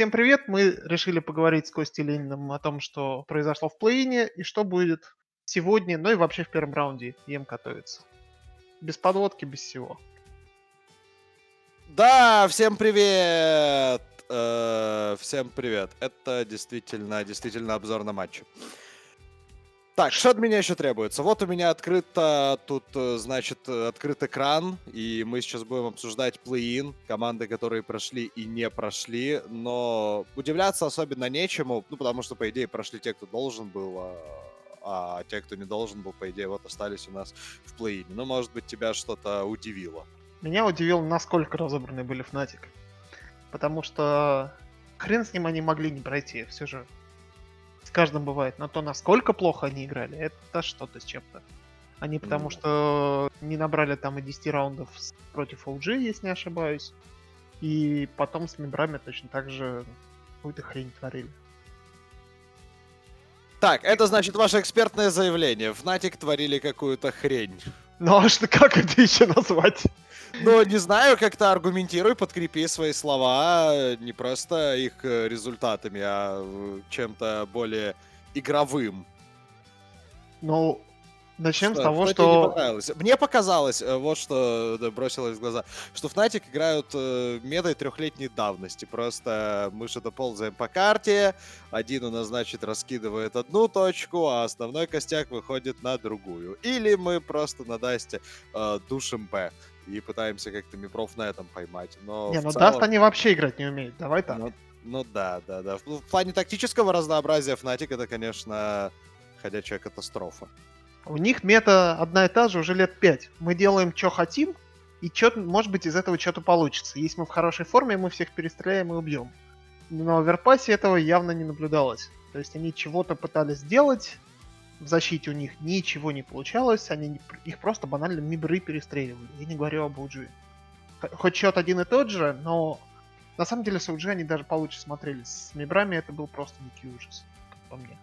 Всем привет! Мы решили поговорить с Костей Лениным о том, что произошло в плей и что будет сегодня, ну и вообще в первом раунде ем готовится. Без подводки, без всего. Да, всем привет! Э, всем привет. Это действительно, действительно обзор на матчи. Так, что от меня еще требуется? Вот у меня открыто, тут, э, значит, открыт экран, и мы сейчас будем обсуждать плей-ин, команды, которые прошли и не прошли, но удивляться особенно нечему, ну, потому что, по идее, прошли те, кто должен был, а, а те, кто не должен был, по идее, вот остались у нас в плей-ине. Ну, может быть, тебя что-то удивило. Меня удивило, насколько разобраны были Фнатик. Потому что хрен с ним они могли не пройти. Все же с каждым бывает. Но то, насколько плохо они играли, это что-то с чем-то. Они потому mm. что не набрали там и 10 раундов против OG, если не ошибаюсь. И потом с мембрами точно так же какую-то хрень творили. Так, это значит ваше экспертное заявление. В Натик творили какую-то хрень. Ну а что, как это еще назвать? Ну, не знаю, как-то аргументируй, подкрепи свои слова не просто их э, результатами, а э, чем-то более игровым. Ну, Начнем что, с того, что... Мне, мне показалось, э, вот что да, бросилось в глаза, что Fnatic играют э, метой трехлетней давности. Просто мы что-то ползаем по карте, один у нас, значит, раскидывает одну точку, а основной костяк выходит на другую. Или мы просто на Dust е э, душим B и пытаемся как-то MIBR ов на этом поймать. Но не, ну целом... Dust они вообще играть не умеют, давай так. Ну, ну да, да, да. В, в плане тактического разнообразия Fnatic это, конечно, ходячая катастрофа. У них мета одна и та же уже лет пять. Мы делаем, что хотим, и чё, может быть, из этого что-то получится. Если мы в хорошей форме, мы всех перестреляем и убьем. Но в Верпасе этого явно не наблюдалось. То есть они чего-то пытались сделать, в защите у них ничего не получалось, они их просто банально мибры перестреливали. Я не говорю об OG. Хоть счет один и тот же, но на самом деле с OG они даже получше смотрелись. С мибрами это был просто дикий ужас, как по мне.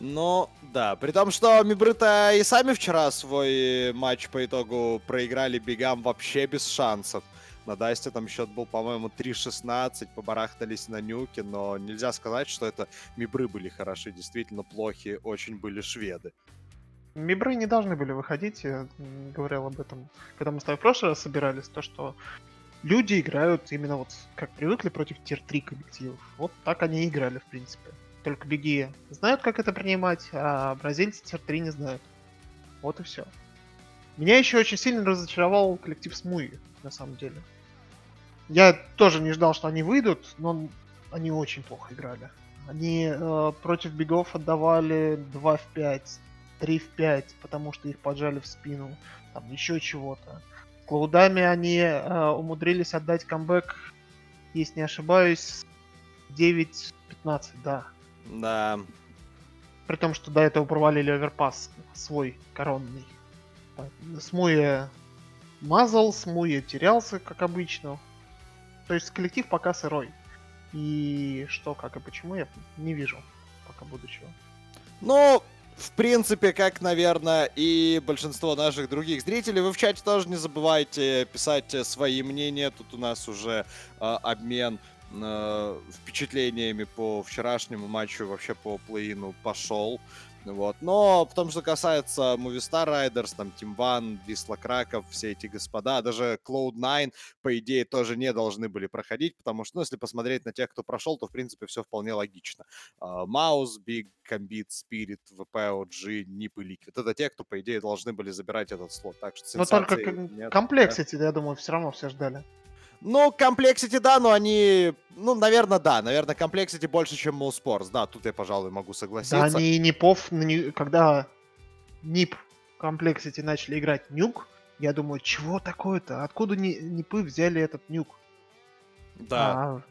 Ну, да. При том, что Мибры-то и сами вчера свой матч по итогу проиграли бегам вообще без шансов. На Дасте там счет был, по-моему, 3-16, побарахтались на нюке, но нельзя сказать, что это Мибры были хороши. Действительно, плохи очень были шведы. Мибры не должны были выходить, я говорил об этом, когда мы с тобой в прошлый раз собирались, то, что люди играют именно вот как привыкли против tier-3 коллективов. Вот так они и играли, в принципе. Только BIG и знают, как это принимать, а бразильцы tier-3 не знают. Вот и все. Меня еще очень сильно разочаровал коллектив Смуи, на самом деле. Я тоже не ждал, что они выйдут, но они очень плохо играли. Они э, против BIG ов отдавали 2 в 5, 3 в 5, потому что их поджали в спину, там еще чего-то. С клаудами они э, умудрились отдать камбэк, если не ошибаюсь, 9-15, да. Да. При том, что до этого провалили оверпас свой коронный. Смуя мазал, Смуя терялся, как обычно. То есть коллектив пока сырой. И что, как и почему, я не вижу пока будущего. Ну, в принципе, как, наверное, и большинство наших других зрителей, вы в чате тоже не забывайте писать свои мнения. Тут у нас уже э, обмен э, впечатлениями по вчерашнему матчу, вообще по play-in у пошел. Вот. Но в том, что касается Movistar Riders, там Team One, Висла Краков, все эти господа, даже Cloud9, по идее, тоже не должны были проходить, потому что, ну, если посмотреть на тех, кто прошел, то, в принципе, все вполне логично. Mouse, BIG, Комбит, Spirit, VP, OG, NiP и Liquid. Это те, кто, по идее, должны были забирать этот слот. Так что Но только нет, Complexity, да? я думаю, все равно все ждали. Ну, Complexity, да, но они... Ну, наверное, да. Наверное, Complexity больше, чем Mouse Sports. Да, тут я, пожалуй, могу согласиться. Да, они Нипов, когда Нип Complexity начали играть Нюк, я думаю, чего такое-то? Откуда Нипы взяли этот Нюк? Да. А,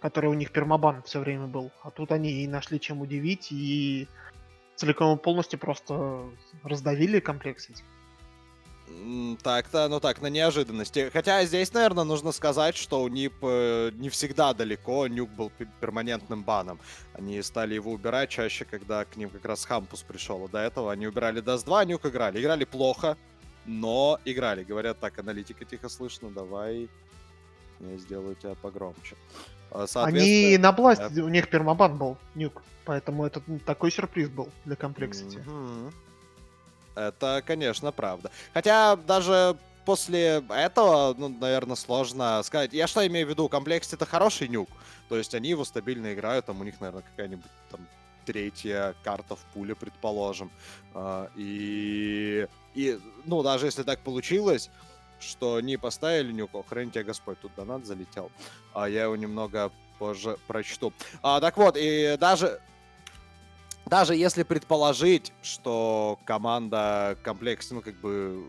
который у них пермобан все время был. А тут они и нашли чем удивить, и целиком и полностью просто раздавили Complexity. Так-то, ну так, на неожиданности. Хотя здесь, наверное, нужно сказать, что у NiP э, не всегда далеко, Nuke был перманентным баном. Они стали его убирать чаще, когда к ним как раз Хампус пришел. А до этого они убирали Dust 2, Nuke играли. Играли плохо, но играли. Говорят, так, аналитика тихо слышно, давай я сделаю тебя погромче. А, Они на Blast е, у них пермабан был, Nuke. Поэтому это ну, такой сюрприз был для Complexity. Мгм. Это, конечно, правда. Хотя даже после этого, ну, наверное, сложно сказать. Я что имею в виду? Complexity это хороший Nuke. То есть они его стабильно играют, там у них, наверное, какая-нибудь там третья карта в пуле, предположим. А, И, и, ну, даже если так получилось, что не поставили Nuke, охрани тебя Господь, тут донат залетел. А я его немного позже прочту. А, так вот, и даже даже если предположить, что команда комплекс, ну, как бы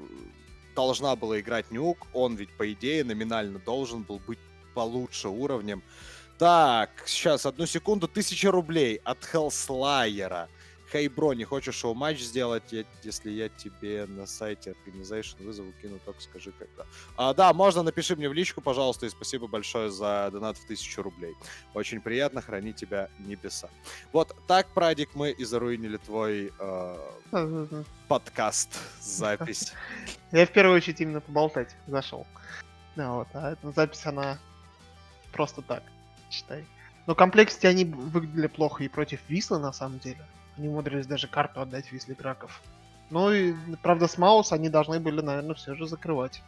должна была играть нюк, он ведь, по идее, номинально должен был быть получше уровнем. Так, сейчас, одну секунду, тысяча рублей от Хелслайера. Хей, бро, не хочешь шоу матч сделать, я- если я тебе на сайте Organization вызову кину, только скажи когда. А, да, можно, напиши мне в личку, пожалуйста, и спасибо большое за донат в тысячу рублей. Очень приятно, храни тебя небеса. Вот так, Прадик, мы и заруинили твой э, подкаст, запись. Я в первую очередь именно поболтать зашел. Да, вот, а эта запись, она просто так, считай. Но комплексити они выглядели плохо и против Вислы, на самом деле. Они умудрились даже карту отдать Висле Драков. Ну и, правда, с Маус они должны были, наверное, все же закрывать.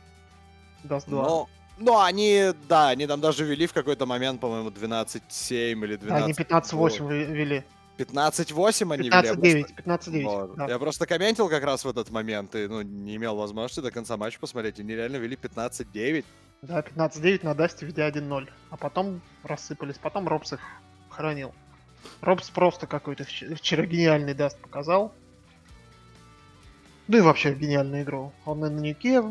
Dust 2. Но, но они, да, они там даже вели в какой-то момент, по-моему, 12-7 или 12 они 15-8 вы- вели. 15-8 они вели. я 15-9, просто- 15-9. Вот. да. Я просто комментил как раз в этот момент и ну, не имел возможности до конца матча посмотреть. Они реально вели 15-9. Да, 15-9 на Dust е, ведя 1-0. А потом рассыпались. Потом Робс их хоронил. Робс просто какой-то вч- вчера гениальный Dust показал. Ну и вообще гениальную игру. Он и на Nuke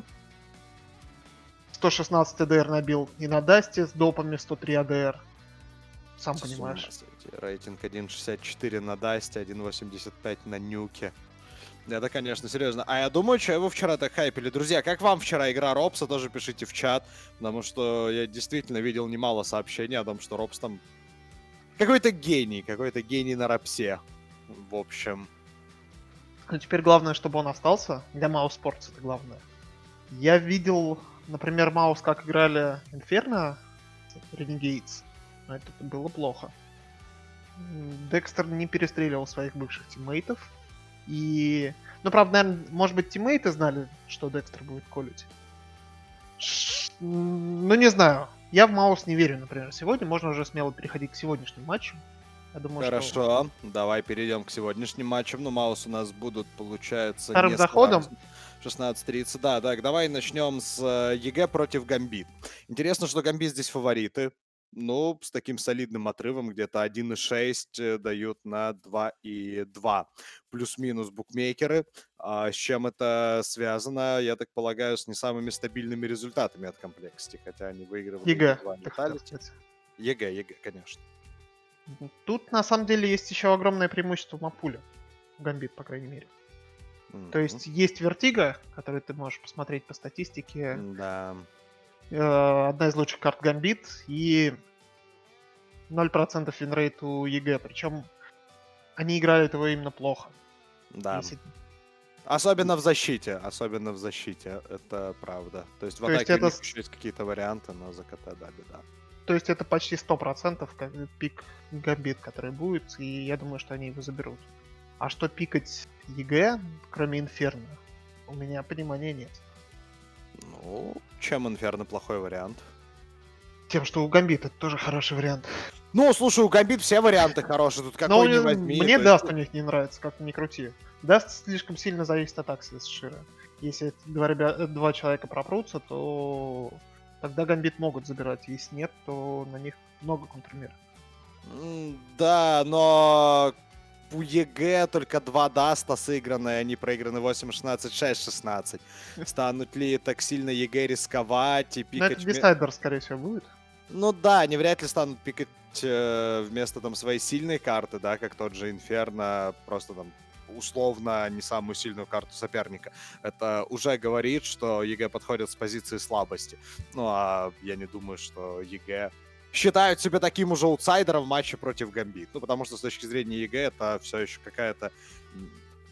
116 ADR набил и на Dust е с допами 103 ADR. Сам понимаешь. сойти. Рейтинг 1.64 на Dust е, 1.85 на Nuke. Это, конечно, серьезно. А я думаю, что его вчера так хайпили. Друзья, как вам вчера игра Робса? Тоже пишите в чат. Потому что я действительно видел немало сообщений о том, что Робс там какой-то гений, какой-то гений на Робсе. В общем, Но теперь главное, чтобы он остался. Для Mouse Sports это главное. Я видел, например, Mouse, как играли Inferno, Renegades. Но это было плохо. Декстер не перестреливал своих бывших тиммейтов. И... Ну, правда, наверное, может быть, тиммейты знали, что Декстер будет колить. Ну, не знаю. Я в Mouse не верю, например. Сегодня можно уже смело переходить к сегодняшнему матчу. Я думаю, что хорошо. Давай перейдем к сегодняшним матчам. Ну, mouse у нас будут, получается, Вторым не заходом? сразу. 16.30, да, так, давай начнем с э, EG против Гамбит. Интересно, что Гамбит здесь фавориты. Ну, с таким солидным отрывом, где-то 1.6 э, дают на 2.2. Плюс-минус букмекеры. А с чем это связано, я так полагаю, с не самыми стабильными результатами от Complexity, хотя они выигрывали EG, два. EG, EG, конечно. Тут на самом деле есть еще огромное преимущество map pool я. Gambit, по крайней мере. То есть есть Vertigo, который ты можешь посмотреть по статистике. Да. э, одна из лучших карт Гамбит и 0% winrate у EG. Причем они играли этого именно плохо. Да. Если- Особенно в защите, особенно в защите, это правда. То есть в То атаке у это них с- еще есть какие-то варианты, но за CT, да, беда. То есть это почти 100% как pick Gambit, который будет, и я думаю, что они его заберут. А что пикать EG, кроме Инферно, у меня понимания нет. Ну, чем Инферно плохой вариант? Тем, что у Гамбита это тоже хороший вариант. Ну, слушай, у Гамбит все варианты хорошие, тут какой него- возьми. мне Dust у них не нравится, как ни крути. Dust слишком сильно зависит от Ax1Le с sh1ro. Если два, ребя- э, два человека пропрутся, то тогда Гамбит могут забирать. Если нет, то на них много контрмер. Да, но у EG только два Dust а сыграны, они проиграны 8-16, 6-16. Станут ли так сильно EG рисковать и Но это пикать... decider, скорее всего, будет. Ну да, они вряд ли станут пикать э, вместо там своей сильной карты, да, как тот же Инферно, просто там условно не самую сильную карту соперника. Это уже говорит, что EG подходит с позиции слабости. Ну а я не думаю, что EG считают себя таким уже аутсайдером в матче против Гамбит. Ну потому что с точки зрения EG это все еще какая-то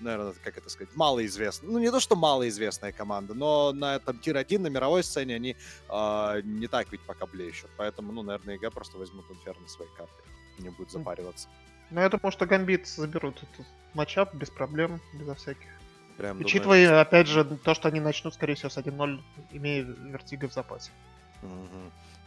наверное, как это сказать, малоизвестная. Ну, не то, что малоизвестная команда, но на этом tier-1 на мировой сцене они э, не так ведь пока блещут. Поэтому, ну, наверное, EG просто возьмут Инферно своей карты. Не будет запариваться. Ну, я думаю, что Гамбит заберут этот matchup без проблем, безо всяких. Прям Учитывая, думаешь... опять же, то, что они начнут, скорее всего, с 1-0, имея Vertigo в запасе.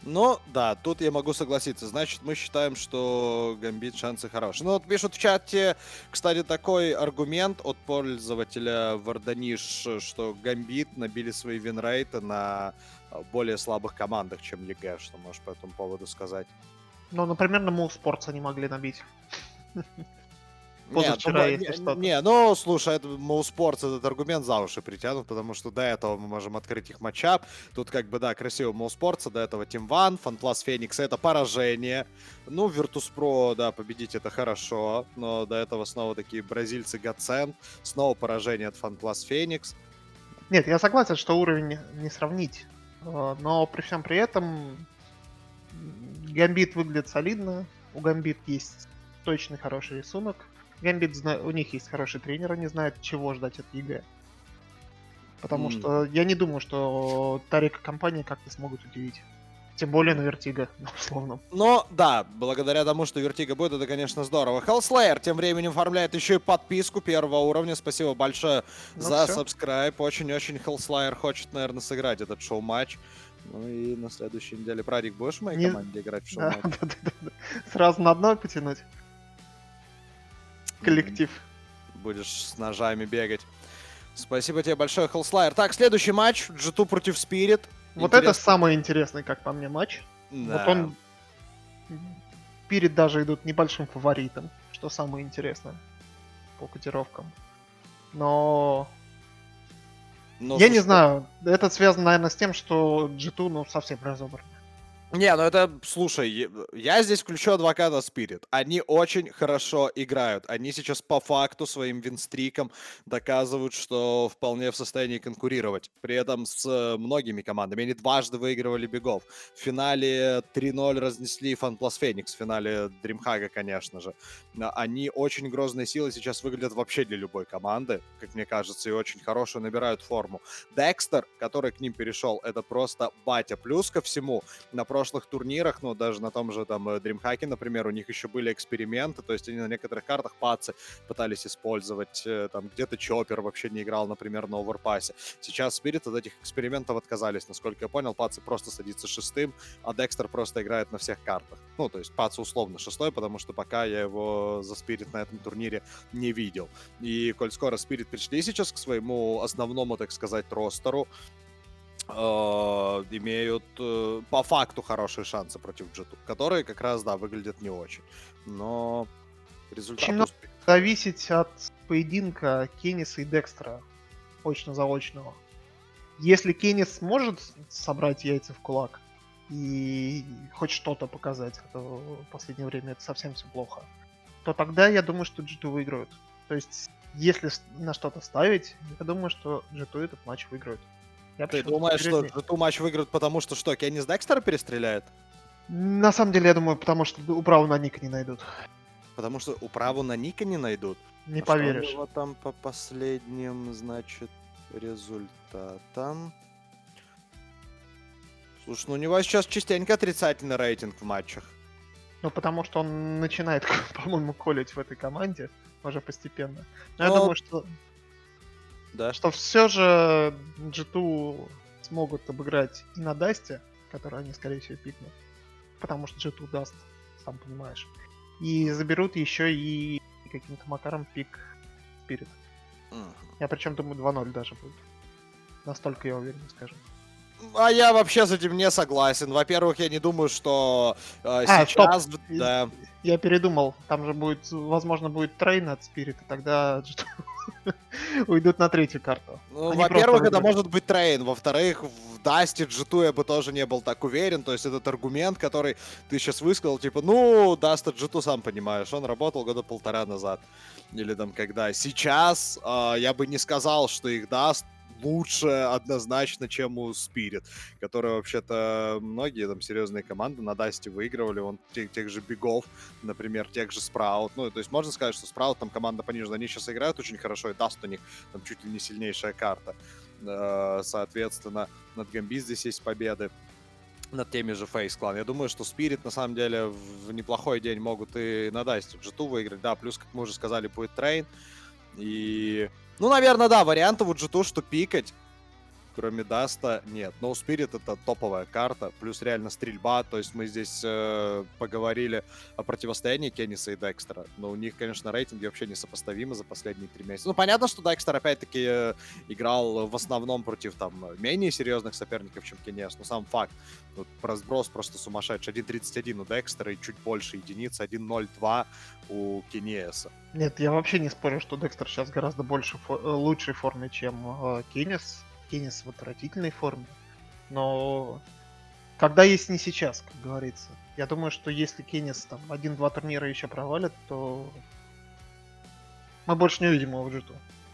Но, да, тут я могу согласиться. Значит, мы считаем, что Гамбит шансы хорошие. Ну, вот пишут в чате, кстати, такой аргумент от пользователя Варданиш, что Гамбит набили свои winrate ы на а, более слабых командах, чем EG. Что можешь по этому поводу сказать? Ну, например, на Мул Спортс они могли набить. Позавчера, не, если что. Не, ну, слушай, это Моуспортс этот аргумент за уши притянут, потому что до этого мы можем открыть их матчап. Тут как бы, да, красиво Моуспортса, до этого Team One, FunPlus Феникс это поражение. Ну, Virtus.pro, да, победить это хорошо, но до этого снова такие бразильцы Гацент, снова поражение от FunPlus Феникс. Нет, я согласен, что уровень не сравнить, э, но при всем при этом Гамбит выглядит солидно, у Гамбит есть точный хороший рисунок, Гамбит, зна... у них есть хороший тренер, они знают, чего ждать от EG. Потому мм что я не думаю, что Тарик и компания как-то смогут удивить. Тем более на Vertigo, условно. Но, да, благодаря тому, что Vertigo будет, это, конечно, здорово. Hellslayer тем временем оформляет еще и подписку первого уровня. Спасибо большое ну, за все. subscribe. Очень-очень Hellslayer хочет, наверное, сыграть этот шоу-матч. Ну и на следующей неделе, Прадик, будешь в моей не... команде играть в шоу-матч? Сразу на одно потянуть коллектив. Будешь с ножами бегать. Спасибо тебе большое, Хелслайер. Так, следующий матч. G2 против Spirit. Вот Интересно. это самый интересный, как по мне, матч. Да. Вот он... Spirit даже идут небольшим фаворитом, что самое интересное по котировкам. Но... Но Я не знаю, это связано, наверное, с тем, что G2, ну, совсем разобраны. Не, ну это, слушай, я здесь включу адвоката Spirit. Они очень хорошо играют. Они сейчас по факту своим винстриком доказывают, что вполне в состоянии конкурировать. При этом с многими командами. Они дважды выигрывали бегов. В финале 3-0 разнесли FunPlus Phoenix. В финале Дримхага, конечно же. Они очень грозные силы сейчас выглядят вообще для любой команды, как мне кажется, и очень хорошую набирают форму. Декстер, который к ним перешел, это просто батя. Плюс ко всему, на прошлых турнирах, ну, даже на том же там э, DreamHack, например, у них еще были эксперименты, то есть они на некоторых картах пацы пытались использовать, э, там где-то Чоппер вообще не играл, например, на оверпасе. Сейчас Spirit от этих экспериментов отказались, насколько я понял, пацы просто садится шестым, а Декстер просто играет на всех картах. Ну, то есть пацы условно шестой, потому что пока я его за Spirit на этом турнире не видел. И коль скоро Spirit пришли сейчас к своему основному, так сказать, ростеру, имеют э, по факту хорошие шансы против Джету, которые как раз, да, выглядят не очень. Но результат... Очень зависеть от поединка Кенниса и Декстера, очно-заочного. Если Кеннис может собрать яйца в кулак и хоть что-то показать, а то в последнее время это совсем все плохо, то тогда я думаю, что G2 выиграют. То есть, если на что-то ставить, я думаю, что G2 этот матч выиграют. Я Ты думаешь, что эту матч выиграют, потому что что, Кеннис Декстера перестреляет? На самом деле, я думаю, потому что управу на Ника не найдут. Потому что управу на Ника не найдут? Не а поверишь. Что там по последним, значит, результатам? Слушай, ну у него сейчас частенько отрицательный рейтинг в матчах. Ну, потому что он начинает, по-моему, колить в этой команде уже постепенно. Но, Но... я думаю, что да. Что все же G2 смогут обыграть и на Дасте, который они, скорее всего, пикнут. Потому что G2 даст, сам понимаешь. И заберут еще и каким-то макаром pick Spirit. Я причем думаю 2-0 даже будет. Настолько я уверен, скажем. А я вообще с этим не согласен. Во-первых, я не думаю, что э, а, сейчас... Стоп. Да. Я передумал. Там же будет, возможно, будет Train от Spirit а, тогда уйдут на третью карту. Ну, во-первых, это может быть Train. Во-вторых, в Dust е G2 я бы тоже не был так уверен. То есть этот аргумент, который ты сейчас высказал, типа, ну, Dust G2, сам понимаешь, он работал года полтора назад. Или там когда. Сейчас э, я бы не сказал, что их Dust лучше однозначно, чем у Spirit, которые вообще-то многие там серьезные команды на Dust е выигрывали, он тех, тех же BIG ов, например, тех же Sprout, ну, то есть можно сказать, что Sprout там команда понижена, они сейчас играют очень хорошо, и Dust у них там чуть ли не сильнейшая карта, э, соответственно, над Гамби здесь есть победы, над теми же FaZe Clan. Я думаю, что Spirit на самом деле в неплохой день могут и на Dust е у G2 выиграть. Да, плюс, как мы уже сказали, будет Train. И, ну, наверное, да, вариантов у G2 что пикать кроме Dust а, нет. Ну, Spirit это топовая карта, плюс реально стрельба, то есть мы здесь э, поговорили о противостоянии kennyS а и dexter а, но у них, конечно, рейтинги вообще несопоставимы за последние три месяца. Ну, понятно, что dexter, опять-таки, э, играл в основном против, там, менее серьезных соперников, чем Кеннис, но сам факт, вот, разброс просто сумасшедший. 1.31 у Декстера и чуть больше единиц, 1.02 у Кенниеса. Нет, я вообще не спорю, что Декстер сейчас гораздо больше фо- э, лучшей форме, чем э, Кеннис. Кеннис в отвратительной форме. Но когда есть не сейчас, как говорится. Я думаю, что если Кеннис там один-два турнира еще провалит, то мы больше не увидим его в g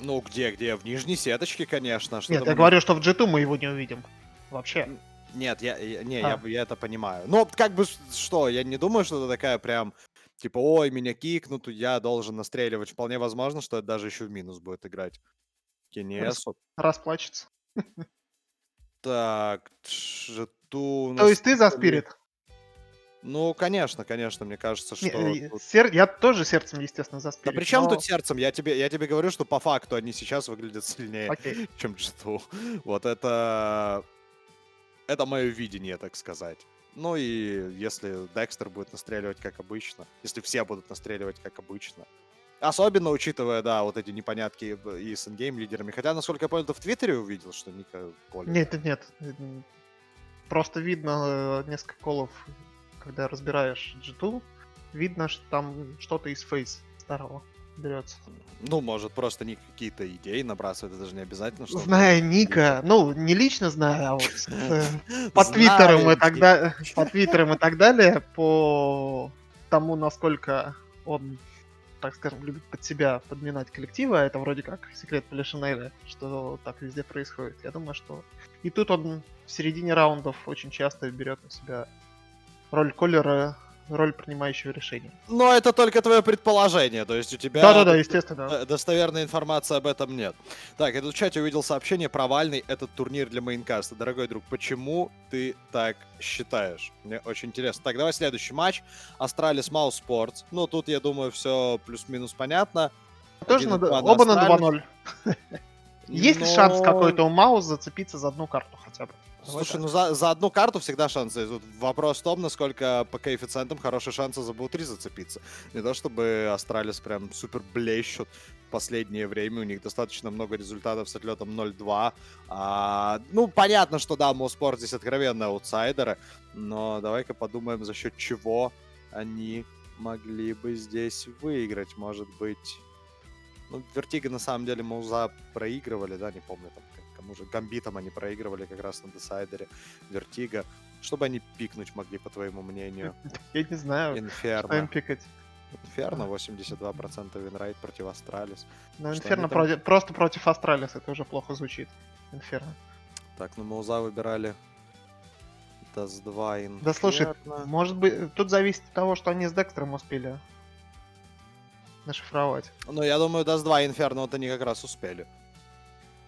Ну, где, где? В нижней сеточке, конечно. Что Нет, я говорю, что в g мы его не увидим. Вообще. Нет, я, я, не, а. я, я это понимаю. Но как бы что, я не думаю, что это такая прям типа, ой, меня кикнут, я должен настреливать. Вполне возможно, что это даже еще в минус будет играть. Кенесу. Рас, расплачется. Так, Джету... То есть ты за Спирит? Ну, конечно, конечно, мне кажется, что... Не, тут... сер... Я тоже сердцем, естественно, за Спирит. Да при чем но... тут сердцем? Я тебе, я тебе говорю, что по факту они сейчас выглядят сильнее, okay. чем Джету. Вот это... Это мое видение, так сказать. Ну и если Декстер будет настреливать как обычно, если все будут настреливать как обычно, Особенно учитывая, да, вот эти непонятки и с ингейм лидерами. Хотя, насколько я понял, ты в Твиттере увидел, что Ника более... Нет, нет, нет. Просто видно э, несколько колов, когда разбираешь G2, видно, что там что-то из фейс старого берется. Ну, может, просто Ник какие-то идеи набрасывает, это даже не обязательно. Что зная Ника, ну, не лично знаю, а вот э, по твиттерам и так далее, по твиттерам и так далее, по тому, насколько он так скажем, любит под себя подминать коллективы, а это вроде как секрет Полишинеля, что так везде происходит. Я думаю, что и тут он в середине раундов очень часто берет на себя роль caller а роль принимающего решения. Но это только твое предположение, то есть у тебя... Да-да-да, естественно. Достоверной информации об этом нет. Так, я тут в чате увидел сообщение, провальный этот турнир для Maincast а. Дорогой друг, почему ты так считаешь? Мне очень интересно. Так, давай следующий матч. Astralis mousesports. Ну, тут, я думаю, все плюс-минус понятно. Тоже надо... Оба на 2-0. Есть ли шанс какой-то у mouse зацепиться за одну карту хотя бы? Слушай, ну за, за одну карту всегда шансы. Тут вопрос в том, насколько по коэффициентам хорошие шансы за BO3 зацепиться. Не то чтобы Astralis прям супер блещут в последнее время. У них достаточно много результатов с отлетом 0-2. А, ну, понятно, что да, mousesports здесь откровенно аутсайдеры. Но давай-ка подумаем, за счет чего они могли бы здесь выиграть. Может быть... Ну, Vertigo на самом деле Mouz'а проигрывали, да, не помню, там тому же Gambit'ом они проигрывали как раз на decider'е, Vertigo. Что бы они пикнуть могли, по твоему мнению? Я не знаю. Инферно. Что им пикать? Инферно 82% winrate против Astralis. Ну, Инферно там... против, просто против Astralis, это уже плохо звучит. Инферно. Так, ну мы уже выбирали Dust 2 Инферно. Да слушай, может быть, тут зависит от того, что они с Декстером успели нашлифовать. Ну, я думаю, Dust 2 Инферно вот они как раз успели.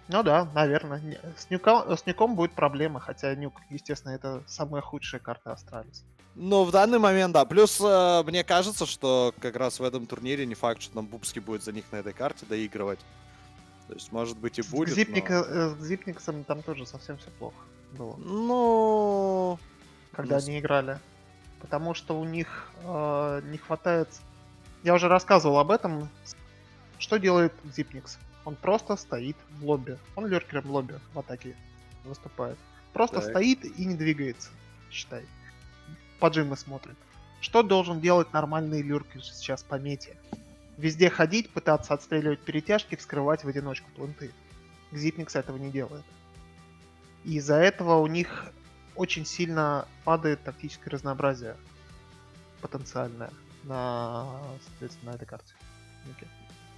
Ну да, наверное. С Nuke'ом, с Nuke'ом будет проблема, хотя Nuke, естественно, это самая худшая карта Astralis. Ну, в данный момент, да. Плюс, э, мне кажется, что как раз в этом турнире не факт, что там Bubzkji будет за них на этой карте доигрывать. То есть, может быть, и будет, Xyp9x, но... э, С Xyp9x'ом там тоже совсем все плохо было. Ну... Когда ну... они играли. Потому что у них э, не хватает... Я уже рассказывал об этом. Что делает Зипникс? Он просто стоит в лобби. Он леркером в лобби в атаке выступает. Просто так. стоит и не двигается, считай. Поджимы смотрит. Что должен делать нормальный люркер сейчас по мете? Везде ходить, пытаться отстреливать перетяжки, вскрывать в одиночку планты. Зипникс этого не делает. И из-за этого у них очень сильно падает тактическое разнообразие потенциальное на, соответственно, на этой карте. Okay.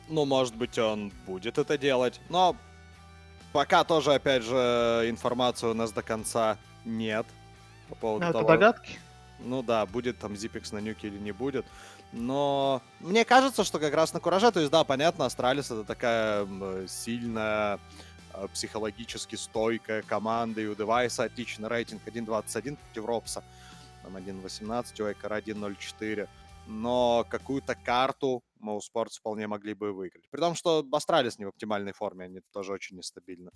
Ну, может быть, он будет это делать, но Пока тоже, опять же, информации у нас до конца нет. По поводу это того, догадки. ну да, будет там Xyp9x на Nuke'е или не будет. Но мне кажется, что как раз на кураже, то есть да, понятно, Astralis это такая сильная, э, психологически стойкая команда, и у device'а отличный рейтинг 1.21 против ropz'а. Там 1.18, у Экара 1.04. Но какую-то карту mousesports вполне могли бы выиграть. При том, что Astralis не в оптимальной форме, они тоже очень нестабильны.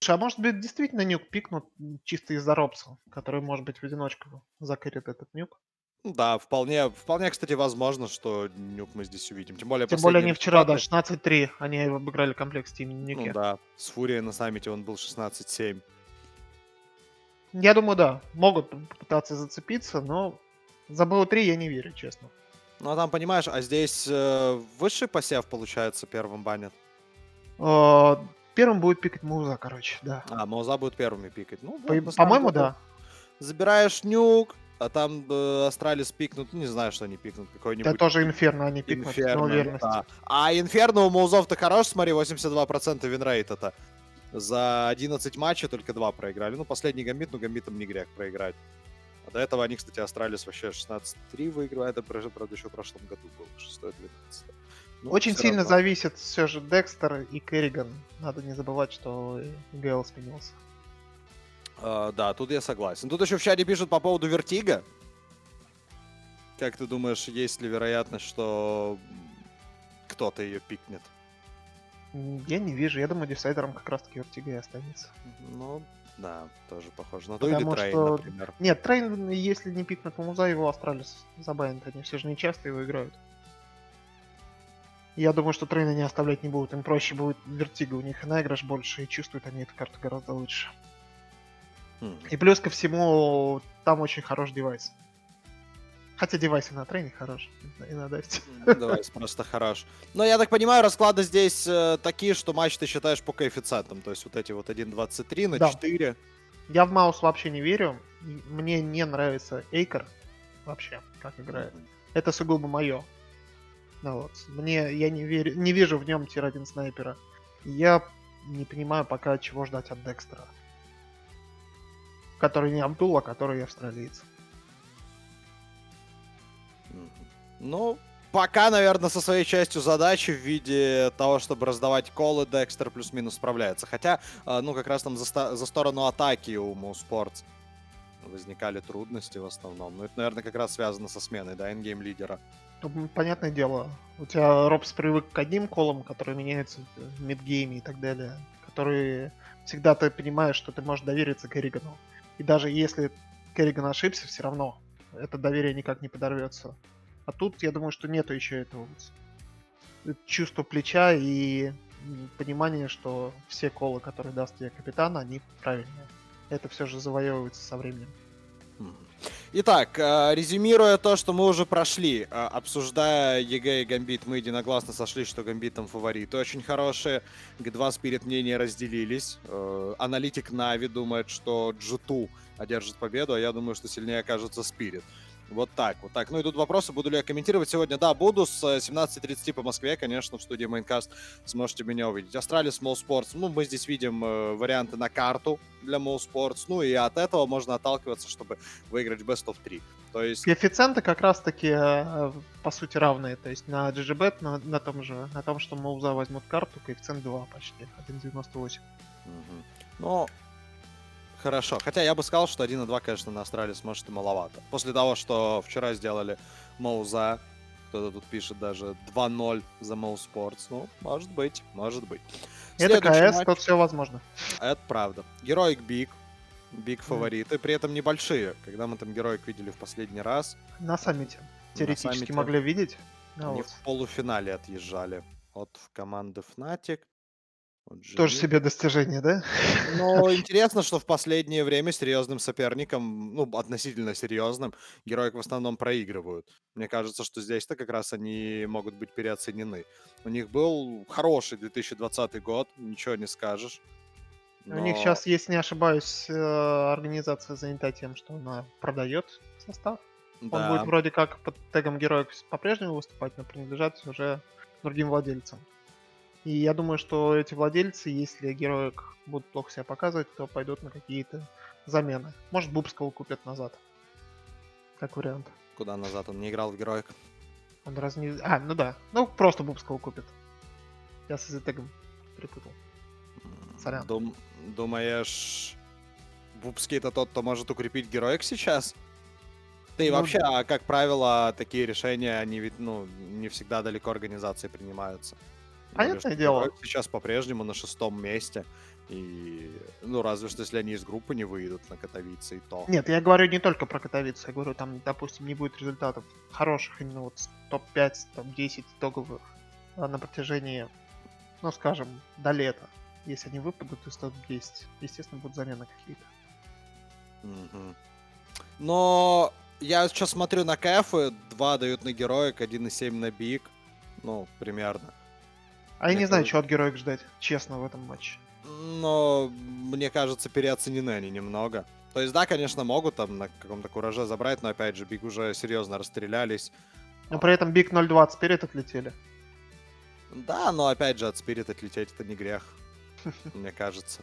Слушай, а может быть действительно Nuke пикнут чисто из-за ropz'а, который, может быть, в одиночку закэрит этот Nuke? Ну Да, вполне, вполне, кстати, возможно, что Nuke мы здесь увидим. Тем более, Тем более они вчера, да, результаты- 16-3, они обыграли Complexity Nuke. Ну да, с FURIA'ей на саммите он был 16-7. Я думаю, да, могут попытаться зацепиться, но за BO3 я не верю, честно. Ну а там, понимаешь, а здесь э, высший посев, получается, первым банят. Э, Первым будет пикать Mouz'а, короче, да. А, Mouz'а будет первыми пикать. Ну, По- вот, самом По-моему, да. Забираешь Nuke, а там э, Astralis пикнут, ну, не знаю, что они пикнут, какой-нибудь... Это тоже Инферно они пикнут Инферно, уверенность. да. А Инферно у Mouz'ов-то хорош, смотри, 82% winrate это. За 11 матчей только 2 проиграли. Ну, последний гамбит, ну, Gambit'ом не грех проиграть. А до этого они, кстати, Astralis вообще 16-3 выигрывали. Это, правда, еще в прошлом году было. 6-12. Ну, Очень сильно равно. зависит все же dexter и karrigan. Надо не забывать, что IGL сменился. А, да, тут я согласен. Тут еще в чате пишут по поводу Vertigo. Как ты думаешь, есть ли вероятность, что кто-то ее пикнет? Я не вижу. Я думаю, decider'ом как раз-таки Vertigo и останется. Ну, да, тоже похоже на то. Или Потому Train, что- например. Нет, Train, если не пикнут Mouz'а, его Astralis забанят. Они все же не часто его играют. Я думаю, что Train'а не оставлять не будут. Им проще будет Vertigo. У них и наигрыш больше, и чувствуют они эту карту гораздо лучше. Мгм. И плюс ко всему, там очень хороший девайс. Хотя девайс на трейне хорош. И на дефте. Ну, Давай, просто хорош. Но я так понимаю, расклады здесь э, такие, что матч ты считаешь по коэффициентам. То есть вот эти вот 1.23 на Да. 4. Я в Маус вообще не верю. Мне не нравится Эйкер вообще, как играет. Это сугубо мое. Ну вот. Мне я не верю, не вижу в нем тир 1 снайпера. Я не понимаю пока, чего ждать от Декстера. Который не Абдул, а который австралиец. Ну, пока, наверное, со своей частью задачи в виде того, чтобы раздавать колы, Декстер плюс-минус справляется. Хотя, э, ну, как раз там за, за сторону атаки у Моуспортс возникали трудности в основном. Ну, это, наверное, как раз связано со сменой, да, ингейм лидера. М, понятное дело, у тебя Робс привык к одним колам, которые меняются в мидгейме и так далее, которые всегда ты понимаешь, что ты можешь довериться Керригану. И даже если Керриган ошибся, все равно это доверие никак не подорвется. А тут, я думаю, что нету еще этого вот чувства плеча и понимания, что все колы, которые даст тебе капитан, они правильные. Это все же завоевывается со временем. Итак, э, резюмируя то, что мы уже прошли, э, обсуждая EG и Гамбит, мы единогласно сошлись, что Гамбит там фавориты очень хорошие. G2 Spirit мнения разделились. Э, Аналитик NAVI думает, что G2 одержит победу, а я думаю, что сильнее окажется Spirit. Вот так, вот так. Ну и тут вопросы, буду ли я комментировать сегодня. Да, буду с э, 17.30 по Москве, конечно, в студии Maincast сможете меня увидеть. Astralis, mousesports. Ну, мы здесь видим э, варианты на карту для mousesports. Ну и от этого можно отталкиваться, чтобы выиграть Best of 3. То есть, Коэффициенты как раз таки э, по сути равные. То есть на GGBet, на, на том же, на том, что Mouz'а возьмут карту, коэффициент 2 почти, 1.98. мгм. ну, хорошо. Хотя я бы сказал, что 1.2, конечно, на Astralis может и маловато. После того, что вчера сделали Mouz'а, кто-то тут пишет даже 2-0 за mousesports. Ну, может быть, может быть. Это CS, матч. тут все возможно. Это правда. Heroic BIG. BIG фавориты, при этом небольшие. Когда мы там Heroic видели в последний раз, На саммите. Теоретически саммите. могли видеть. Ну они вот. в полуфинале отъезжали от команды Fnatic. От Тоже себе достижение, да? Но интересно, что в последнее время серьезным соперникам, ну, относительно серьезным, Heroic в основном проигрывают. Мне кажется, что здесь-то как раз они могут быть переоценены. У них был хороший 2020 год, ничего не скажешь. У них но- сейчас, если не ошибаюсь, э, организация занята тем, что она продает состав. Он да. будет вроде как под тегом героя по-прежнему выступать, но принадлежать уже другим владельцам. И я думаю, что эти владельцы, если героик будут плохо себя показывать, то пойдут на какие-то замены. Может, Бубского купят назад. Как вариант. Куда назад? Он не играл в героик. Он раз не... А, ну да. Ну, просто Бубского купят. Я с Изетегом перепутал. Сорян. Дум... Думаешь, Бубский это тот, кто может укрепить героик сейчас? Да и Ну, вообще, а, как правило, такие решения, они ведь, ну, не всегда далеко организации принимаются. Понятное дело. Сейчас по-прежнему на шестом месте. И, ну, разве что, если они из группы не выйдут на Катовице, и то. Нет, я говорю не только про Катовицу, я говорю, там, допустим, не будет результатов хороших именно вот с топ-5, топ-10 итоговых а, на протяжении, ну, скажем, до лета. Если они выпадут из топ-10, естественно, будут замены какие-то. Мгм. Но я сейчас смотрю на КФ, два дают на героик, 1,7 на биг. Ну, примерно. А я не знаю, чего от героик ждать, честно, в этом матче. Но, мне кажется, переоценены они немного. То есть, да, конечно, могут там на каком-то кураже забрать, но, опять же, биг уже серьезно расстрелялись. Но при этом Биг 0.20 вперед отлетели. Да, но, опять же, от Спирит отлететь это не грех, мне кажется.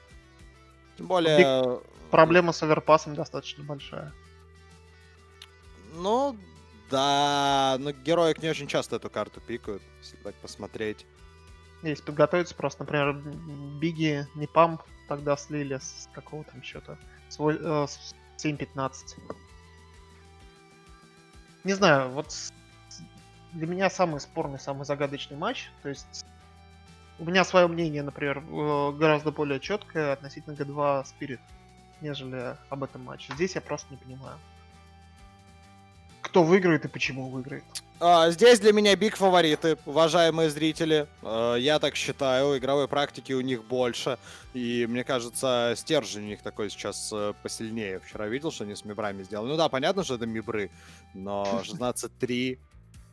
Тем более... Проблема с оверпасом достаточно большая. Ну, да, но героик не очень часто эту карту пикают, если так посмотреть. Есть подготовиться просто, например, Биги не памп тогда слили с какого там счета? С, э, с 7.15. Не знаю, вот для меня самый спорный, самый загадочный матч. То есть у меня свое мнение, например, э, гораздо более четкое относительно G2 Spirit, нежели об этом матче. Здесь я просто не понимаю. Кто выиграет и почему выиграет. А, здесь для меня биг фавориты, уважаемые зрители. Э, я так считаю, игровой практики у них больше. И мне кажется, стержень у них такой сейчас э, посильнее. Вчера видел, что они с мибрами сделали. Ну да, понятно, что это мибры, но 16-3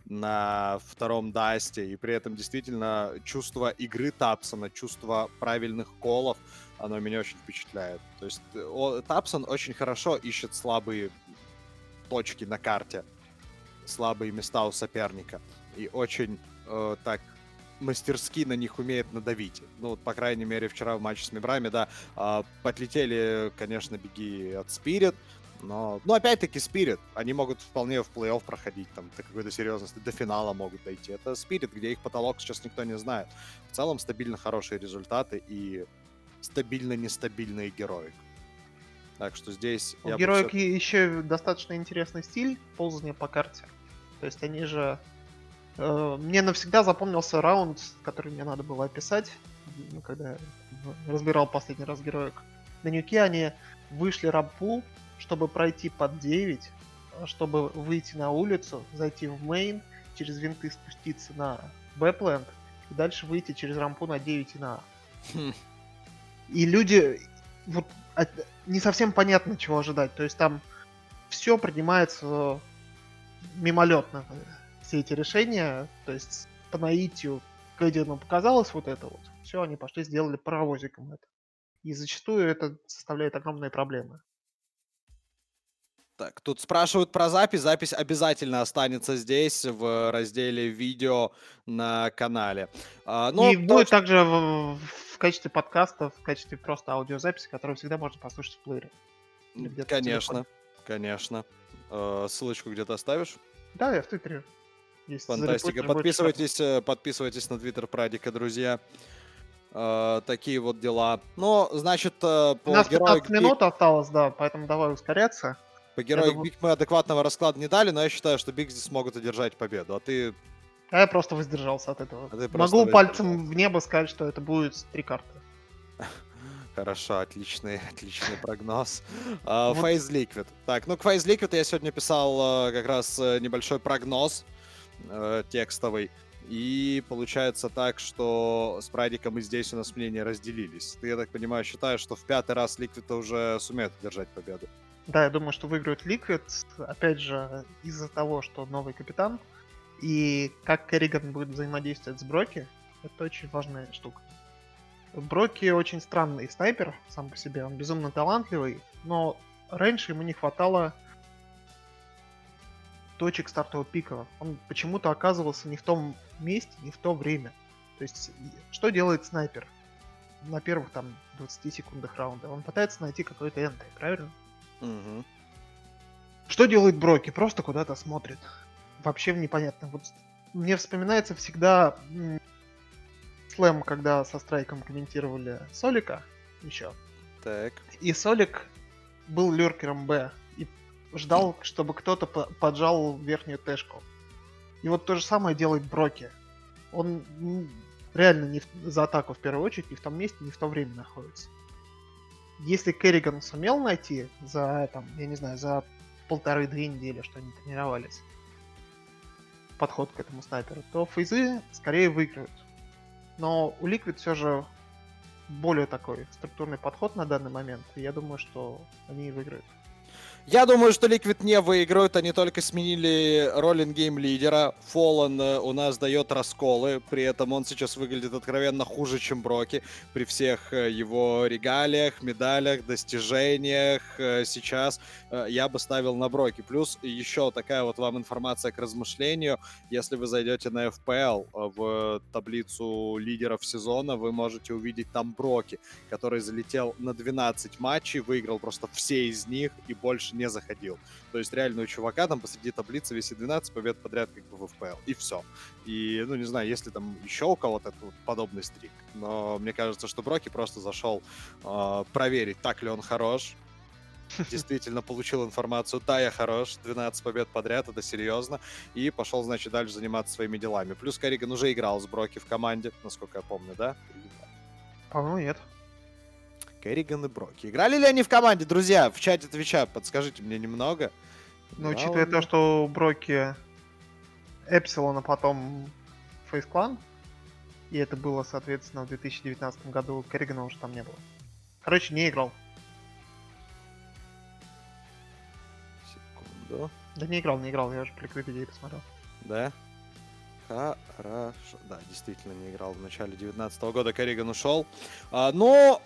на втором дасте. И при этом действительно чувство игры Тапсона, чувство правильных колов, оно меня очень впечатляет. То есть э, о- Тапсон очень хорошо ищет слабые точки на карте слабые места у соперника. И очень э, так мастерски на них умеет надавить. Ну, вот, по крайней мере, вчера в матче с Мибрами, да, а, подлетели, конечно, беги от Спирит, но, ну, опять-таки, Спирит, они могут вполне в плей-офф проходить, там, до какой-то серьезности, до финала могут дойти. Это Спирит, где их потолок сейчас никто не знает. В целом, стабильно хорошие результаты и стабильно-нестабильные герои. Так что здесь... У героик всё- еще достаточно интересный стиль ползания по карте. То есть они же... э, мне навсегда запомнился раунд, который мне надо было описать, когда я разбирал последний раз героик. На нюке они вышли рампу, чтобы пройти под 9, э, чтобы выйти на улицу, зайти в мейн, через винты спуститься на бэпленд, и дальше выйти через рампу на 9 и на А. Хм. И люди, вот от- не совсем понятно, чего ожидать. То есть там все принимается мимолетно, все эти решения. То есть по наитию Кэддину показалось вот это вот. Все, они пошли, сделали паровозиком это. И зачастую это составляет огромные проблемы. Так, тут спрашивают про запись. Запись обязательно останется здесь, в разделе видео на канале. А, ну, и то, будет что- также в, в качестве подкаста, в качестве просто аудиозаписи, которую всегда можно послушать в плеере. Конечно, конечно. Э, ссылочку где-то оставишь? Да, я в Твиттере. Есть Фантастика. Подписывайтесь, э, подписывайтесь на твиттер Прадика, друзья. Э, такие вот дела. Ну, значит, э, У по нас Heroic 15 Peak- минут осталось, да, поэтому давай ускоряться. По Heroic думаю- Peak мы адекватного расклада не дали, но я считаю, что Биг здесь смогут одержать победу. А ты А я просто воздержался от этого. А Могу пальцем в небо сказать, что это будет три карты. Хорошо, отличный, отличный прогноз. А, Вот. Phase Liquid. Так, ну к Phase Liquid я сегодня писал э, как раз э, небольшой прогноз э, текстовый. И получается так, что с Прадиком и здесь у нас мнения разделились. Ты, я так понимаю, считаешь, что в пятый раз Liquid уже сумеет одержать победу? Да, я думаю, что выиграют Liquid, опять же, из-за того, что новый капитан. И как Керриган будет взаимодействовать с Броки, это очень важная штука. Броки очень странный снайпер сам по себе, он безумно талантливый, но раньше ему не хватало точек стартового пика. Он почему-то оказывался не в том месте, не в то время. То есть, что делает снайпер на первых там 20 секундах раунда? Он пытается найти какой-то энтрий, правильно? Мгм. Что делает Броки? Просто куда-то смотрит. Вообще непонятно. Вот мне вспоминается всегда слэм, когда со страйком комментировали Солика еще. Так. И Солик был леркером Б и ждал, чтобы кто-то по- поджал верхнюю тэшку. И вот то же самое делает Броки. Он реально не в- за атаку в первую очередь, не в том месте, не в то время находится. Если Керриган сумел найти за, там, я не знаю, за полторы-две недели, что они тренировались, подход к этому снайперу, то фейзы скорее выиграют. Но у Liquid все же более такой структурный подход на данный момент, и я думаю, что они выиграют. Я думаю, что Liquid не выиграют, они только сменили роллинг гейм лидера. Фоллан э, у нас дает расколы, при этом он сейчас выглядит откровенно хуже, чем Броки. При всех э, его регалиях, медалях, достижениях э, сейчас я бы ставил на Броки. Плюс еще такая вот вам информация к размышлению. Если вы зайдете на FPL в таблицу лидеров сезона, вы можете увидеть там Броки, который залетел на 12 матчей, выиграл просто все из них и больше не заходил. То есть реально у чувака там посреди таблицы висит 12 побед подряд как бы в FPL. И все. И, ну, не знаю, если там еще у кого-то тут подобный стрик. Но мне кажется, что Броки просто зашел э, проверить, так ли он хорош. Действительно получил информацию, да, я хорош, 12 побед подряд, это серьезно. И пошел, значит, дальше заниматься своими делами. Плюс Керриган уже играл с Броки в команде, насколько я помню, да? По-моему, нет. Керриган и Броки. Играли ли они в команде, друзья? В чате Твича подскажите мне немного. Но Играл учитывая ли? то, что у Броки Эпсилон, а потом Фейс Клан, и это было, соответственно, в 2019 году, Керригана уже там не было. Короче, не играл. Секунду. Да не играл, не играл, я уже при Википедии посмотрел. Да? Хорошо. Да, действительно не играл в начале 2019 года. Керриган ушел. А, но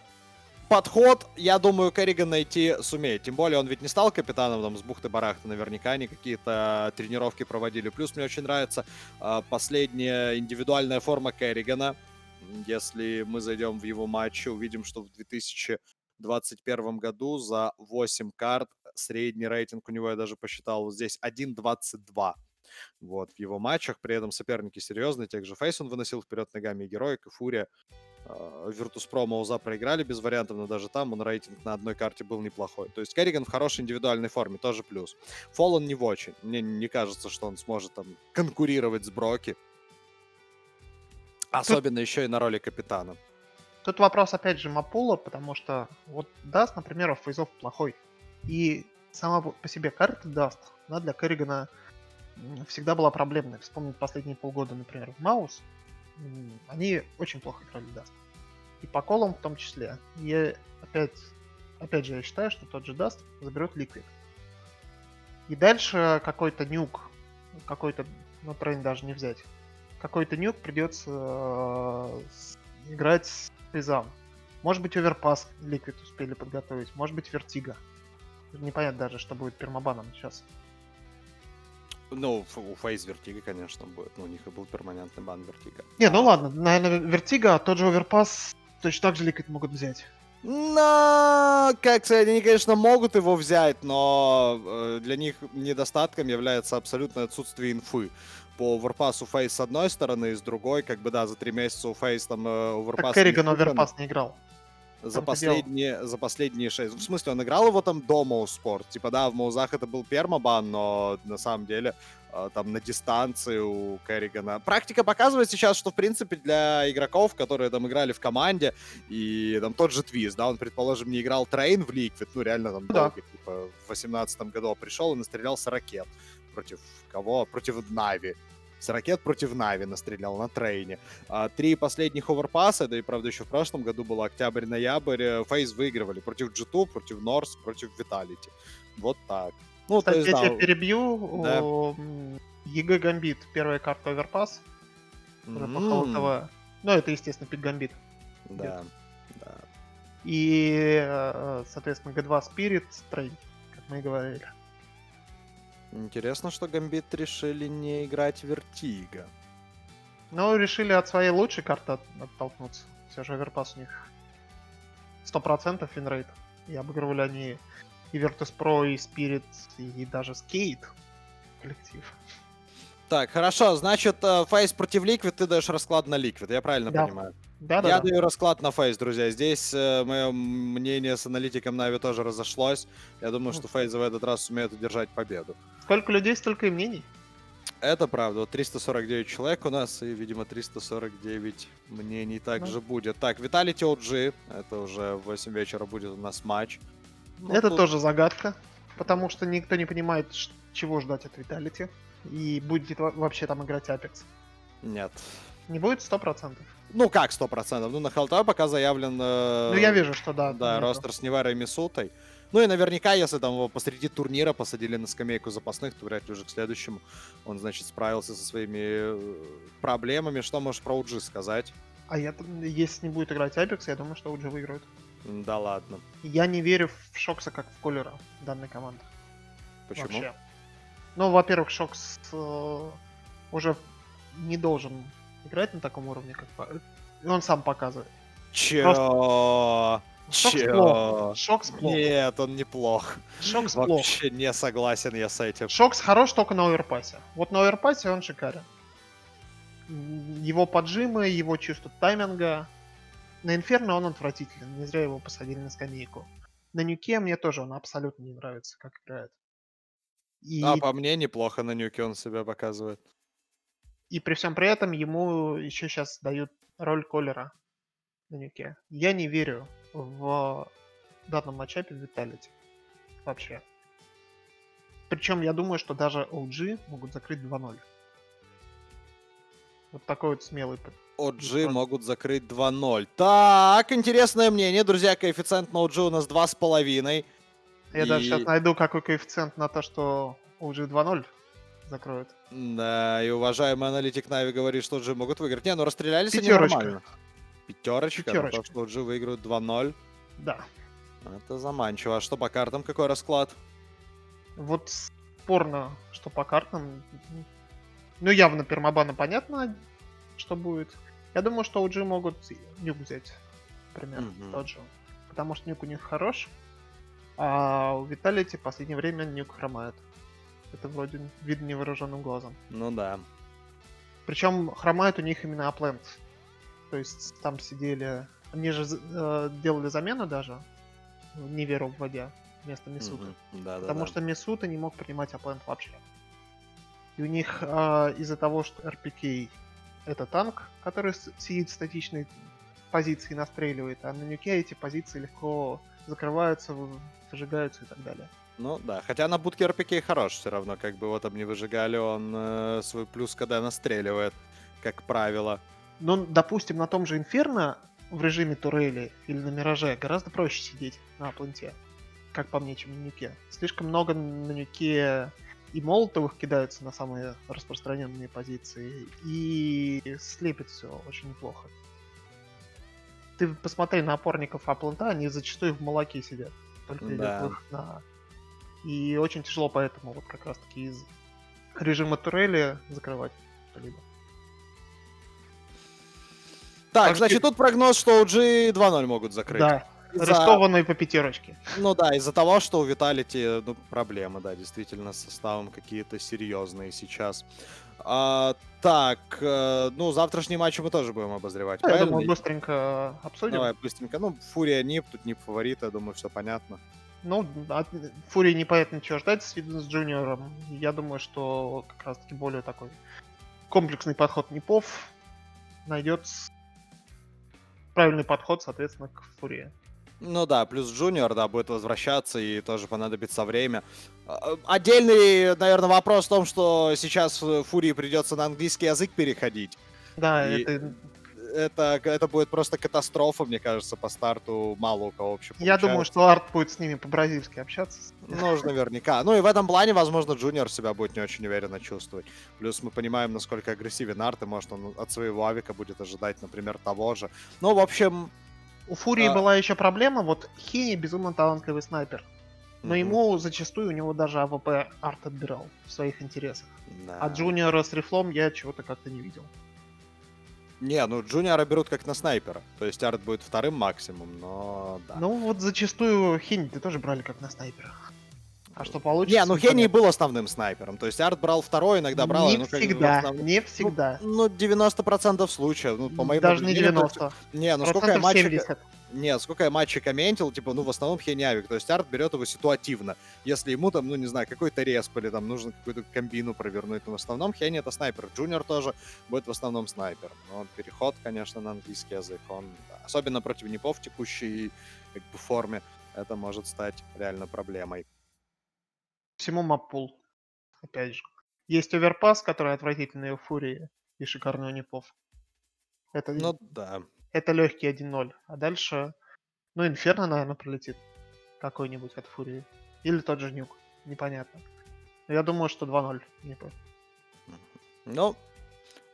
подход, я думаю, Керриган найти сумеет. Тем более он ведь не стал капитаном там, с бухты-барахты. Наверняка они какие-то тренировки проводили. Плюс мне очень нравится а, последняя индивидуальная форма Керригана. Если мы зайдем в его матчи, увидим, что в 2021 году за 8 карт средний рейтинг у него, я даже посчитал, вот здесь 1.22 вот, в его матчах. При этом соперники серьезные, тех же Фейс он выносил вперед ногами, и Героик, и Фурия. Virtus.pro Mouz'а проиграли без вариантов, но даже там он рейтинг на одной карте был неплохой. То есть karrigan в хорошей индивидуальной форме, тоже плюс. FalleN не в очень. Мне не кажется, что он сможет там конкурировать с broky. Особенно еще и на роли капитана. Тут вопрос, опять же, map pool'а, потому что вот Dust, например, у FaZe'ов плохой. И сама по себе карта Dust, она для karrigan'а всегда была проблемной. Вспомнить последние полгода, например, в Mouz, они очень плохо играли Dust. И по call'ам в том числе. И опять, опять же, я считаю, что тот же Dust заберет Liquid. И дальше какой-то Nuke, какой-то, ну, Train даже не взять. Какой-то Nuke придется э, играть с FaZe'ам. Может быть, Overpass Liquid успели подготовить, может быть, Vertigo. Непонятно даже, что будет permaban'ом сейчас. Ну, у FaZe Вертига, конечно, будет. Ну, у них и был перманентный бан Вертига. Не, ну ладно, наверное, вертига, а тот же Overpass точно так же Liquid могут взять. Но, как сказать, они, конечно, могут его взять, но э, для них недостатком является абсолютное отсутствие инфы. По оверпасу FaZe с одной стороны, и с другой, как бы, да, за три месяца у FaZe там э, Overpass... Так не Керриган Overpass не играл. За последние, за последние шесть. В смысле, он играл его там до mousesports. Типа, да, в Моузах это был пермабан, но на самом деле э, там на дистанции у Керригана. Практика показывает сейчас, что, в принципе, для игроков, которые там играли в команде, и там тот же Твистс, да, он, предположим, не играл Train в Liquid, ну, реально там Да. долго, типа, в 18 году пришел и настрелял с ракет. Против кого? Против Нави. С ракет против Нави настрелял на трейне. А, Три последних оверпаса, да и правда еще в прошлом году было октябрь-ноябрь, э, FaZe выигрывали против G2, против North, против Vitality. Вот так. Ну, то Кстати, есть, я да, тебя перебью. Да. EG Gambit, первая карта Overpass, HLTV. Ну, это, естественно, пик Гамбит. Да, да. И, э, соответственно, G2 Spirit, Train, как мы и говорили. Интересно, что Гамбит решили не играть Вертига. Но решили от своей лучшей карты от- оттолкнуться. Все же Overpass у них 100% винрейт. И обыгрывали они и Virtus.pro, и Spirit, и даже SKADE коллектив. Так, хорошо, значит, э, FaZe против Liquid, ты даешь расклад на Liquid, я правильно Да. понимаю? Да, да, я да. даю расклад на FaZe, друзья. Здесь мое мнение с аналитиком Нави тоже разошлось. Я думаю, что FaZe в этот раз сумеет удержать победу. Сколько людей, столько и мнений. Это правда. Вот 349 человек у нас, и, видимо, 349 мнений также будет. Так, Vitality OG. Это уже в 8 вечера будет у нас матч. Ну, Это тут- тоже загадка, потому что никто не понимает, чего ждать от Виталити. И будет во- вообще там играть Apex. Нет. Не будет 100%. Ну как 100%? Ну на ХЛТВ пока заявлен... э, Ну, я вижу, что да. Да, ростер с Неверой и Мисутой. Ну и наверняка, если там его посреди турнира посадили на скамейку запасных, то вряд ли уже к следующему он, значит, справился со своими э, проблемами. Что можешь про OG сказать? А я, если не будет играть Apex, я думаю, что уже выиграют. М, Да ладно. Я не верю в Шокса как в Колера данной команды. Почему? Вообще. Ну, во-первых, Шокс э, уже не должен играть на таком уровне, как и он сам показывает. Чё? плохо. Шокс плохо. Нет, он неплох. Шокс плохо. Вообще не согласен я с этим. Шокс хорош только на оверпасе. Вот на оверпасе он шикарен. Его поджимы, его чувство тайминга. На Инферно он отвратителен. Не зря его посадили на скамейку. На Нюке мне тоже он абсолютно не нравится, как играет. И, А по мне неплохо на нюке он себя показывает. И при всем при этом ему еще сейчас дают роль колера на Нюке. Я не верю в данном матчапе Виталити. Вообще. Причем я думаю, что даже OG могут закрыть 2-0. Вот такой вот смелый OG могут закрыть 2-0. Так, интересное мнение, друзья. Коэффициент на OG у нас 2,5. Я даже И- сейчас найду какой коэффициент на то, что OG 2-0 закроют. Да, и уважаемый аналитик Нави говорит, что OG могут выиграть. Не, ну расстрелялись они Пятерочка. нормально. Пятерочка, Пятерочка. то, что OG выиграют 2-0. Да. Это заманчиво. А что по картам, какой расклад? Вот спорно, что по картам. Ну, явно пермабана понятно, что будет. Я думаю, что OG могут нюк взять. Например, Мгм. тот же. Потому что нюк у них хорош. А у Виталити в последнее время нюк хромает. Это вроде видно невооруженным глазом. Ну да. Причем хромает у них именно аплент. То есть там сидели... Они же э, делали замену даже. Неверу вводя вместо Мисута. Мгм. Да, да, Потому да. что Мисута не мог принимать аплент вообще. И у них э, из-за того, что РПК это танк, который сидит в статичной позиции и настреливает, а на нюке эти позиции легко закрываются, зажигаются и так далее. Ну да, хотя на будке РПК хорош все равно, как бы его там не выжигали, он э, свой плюс когда настреливает, как правило. Но, допустим, на том же Инферно в режиме турели или на Мираже гораздо проще сидеть на апленте, как по мне, чем на нюке. Слишком много на нюке и молотовых кидаются на самые распространенные позиции, и слепит все очень неплохо. Ты посмотри на опорников Апланта, они зачастую в молоке сидят. Только Да. на... И очень тяжело поэтому вот как раз таки из режима турели закрывать что-либо. Так, Так, значит, ты- тут прогноз, что OG 2-0 могут закрыть. Да, Из-за- рискованные по пятерочке. Ну да, из-за того, что у Виталити ну, проблемы, да, действительно, с составом какие-то серьезные сейчас. А, так, э, ну, завтрашний матч мы тоже будем обозревать, Ну, Я думаю, быстренько обсудим. Давай быстренько. Ну, Фурия Нип, тут Нип фаворит, я думаю, все понятно. Ну, от Фурии непонятно, чего ждать с Фитнес Джуниором. Я думаю, что как раз таки более такой комплексный подход Непов найдет с- правильный подход, соответственно, к Фурии. Ну да, плюс Джуниор, да, будет возвращаться и тоже понадобится время. А, Отдельный, наверное, вопрос в том, что сейчас э, Фурии придется на английский язык переходить. Да, И- это... Это, это будет просто катастрофа, мне кажется, по старту мало у кого вообще Я думаю, получается. что Арт будет с ними по-бразильски общаться. Ну, наверняка. Ну и в этом плане, возможно, Джуниор себя будет не очень уверенно чувствовать. Плюс мы понимаем, насколько агрессивен Арт, и может он от своего авика будет ожидать, например, того же. Ну, в общем... У Фурии была еще проблема, вот Хени безумно талантливый снайпер. Но мгм, ему зачастую у него даже АВП Арт отбирал в своих интересах. да. А Джуниора с рифлом я чего-то как-то не видел. Не, ну Джуниора берут как на снайпера. То есть арт будет вторым максимум, но да. Ну вот зачастую Хенни ты тоже брали как на снайпера. А что получится? Не, ну Хенни был основным снайпером. То есть Арт брал второй, иногда брал. Не ну, всегда, основном- не всегда. Ну, 90% случаев. Ну, по моему Даже не наблюдениям, то 90. есть- Не, ну сколько я матчей... 70. Нет, сколько я матчей комментил, типа, ну, в основном Хенни Авик. То есть Арт берет его ситуативно. Если ему там, ну, не знаю, какой-то респ или там нужно какую-то комбину провернуть. Но в основном Хенни это снайпер. Джуниор тоже будет в основном снайпер. Но переход, конечно, на английский язык, он... Особенно против непов в текущей как бы, форме, это может стать реально проблемой. Всему маппул. Опять же. Есть оверпас, который отвратительный у Фурии и шикарный у Непов. Это, Ну, да. Это легкий 1-0. А дальше, ну, Инферно, наверное, пролетит какой-нибудь от Фурии. Или тот же Нюк. Непонятно. Но я думаю, что 2-0 Непы. Ну,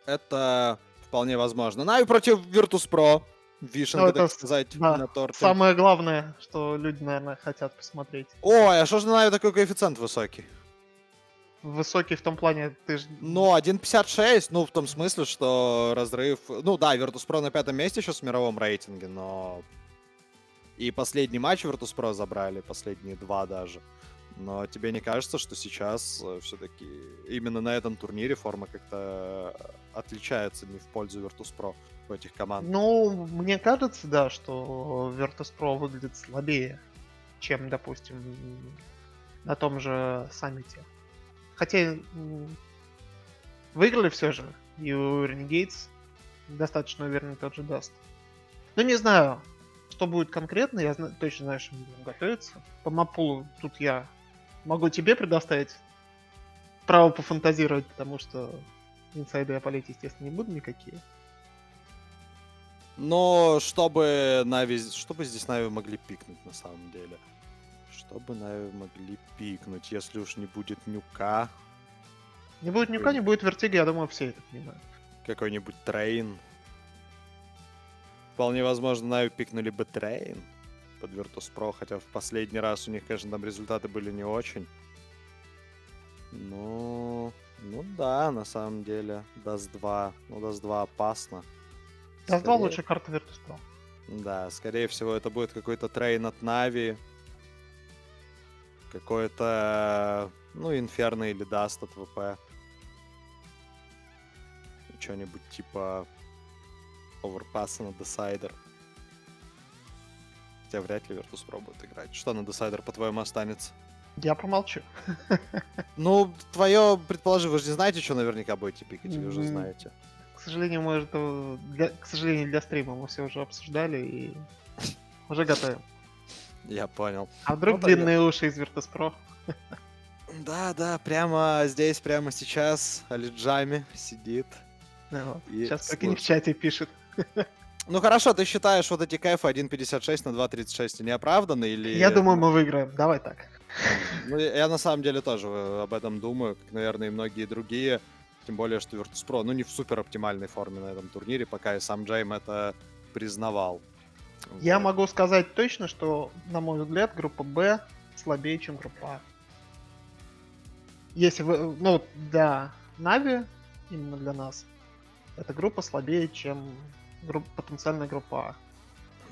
это вполне возможно. Нави против Virtus.pro. Вишенка, Ну, так сказать, да, на торте. Самое главное, что люди, наверное, хотят посмотреть. Ой, а что же на Нави такой коэффициент высокий? Высокий в том плане, ты ж... Ну, 1.56, ну, в том смысле, что разрыв... Ну, да, Virtus.pro на пятом месте сейчас в мировом рейтинге, но... И последний матч Virtus.pro забрали, последние два даже. Но тебе не кажется, что сейчас все-таки именно на этом турнире форма как-то отличается не в пользу Virtus.pro у этих команд? Ну, мне кажется, да, что Virtus.pro выглядит слабее, чем, допустим, на том же саммите. Хотя выиграли все же. И у Renegades достаточно уверенный тот же даст. Ну, не знаю, что будет конкретно, я зна- точно знаю, что мы будем готовиться. По мапулу тут я могу тебе предоставить право пофантазировать, потому что инсайды я полить, естественно, не буду никакие. Но чтобы Нави, чтобы здесь Нави могли пикнуть на самом деле. Чтобы Нави могли пикнуть, если уж не будет нюка, Не будет нюка, не будет вертига, я думаю, все это понимают. какой-нибудь трейн. Вполне возможно, Нави пикнули бы трейн под Virtus.pro, хотя в последний раз у них, конечно, там результаты были не очень. Ну, ну да, на самом деле, Даст 2, ну Даст 2 опасно. Две скорее- лучшие карты Virtus.pro. Да, скорее всего, это будет какой-то трейн от Нави. Какой-то, ну, Инферно или Даст от ВП. Что-нибудь типа оверпасса на Десайдер. Хотя вряд ли Pro будет играть. Что на Десайдер, по-твоему, останется? Я промолчу. Ну, твое, предположи, вы же не знаете, что наверняка будете пикать, вы уже знаете. К сожалению, мы это для, к сожалению, для стрима мы все уже обсуждали и уже готовим. Я понял. А вдруг Ну, длинные уши из Virtus.pro? Да, да, прямо здесь, прямо сейчас Алиджами сидит. Ну. И Сейчас прикинь, в слушай. чате пишет. Ну хорошо, ты считаешь вот эти кайфы 1.56 на 2.36 неоправданны или... Я думаю, мы выиграем. Давай так. Ну, я я на самом деле тоже э, об этом думаю, как, наверное, и многие другие. Тем более, что Virtus.pro, ну, не в супер оптимальной форме на этом турнире, пока и сам Джейм это признавал. Я Вот. могу сказать точно, что, на мой взгляд, группа Б слабее, чем группа А. Если вы, ну, для Нави, именно для нас, эта группа слабее, чем группа, потенциальная группа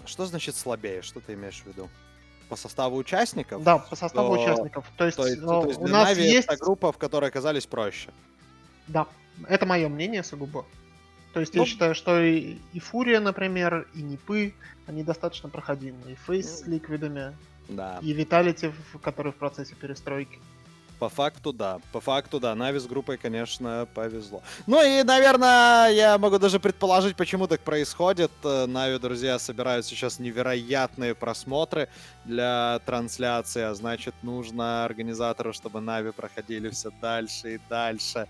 Что значит слабее? Что ты имеешь в виду? По составу участников? А. Да, по составу то- участников. То есть, То ну, то есть у нас Нави есть... это группа, в которой оказались проще. Да, это мое мнение сугубо. То есть Ну- я считаю, что и, и Фурия, например, и Нипы, они достаточно проходимы. И FaZe с Ну. ликвидами, Да. и Vitality, который в процессе перестройки. По факту, да. По факту, да. Нави с группой, конечно, повезло. Ну и, наверное, я могу даже предположить, почему так происходит. Э, Нави, друзья, собирают сейчас невероятные просмотры для трансляции, а значит, нужно организатору, чтобы Нави проходили все дальше и дальше.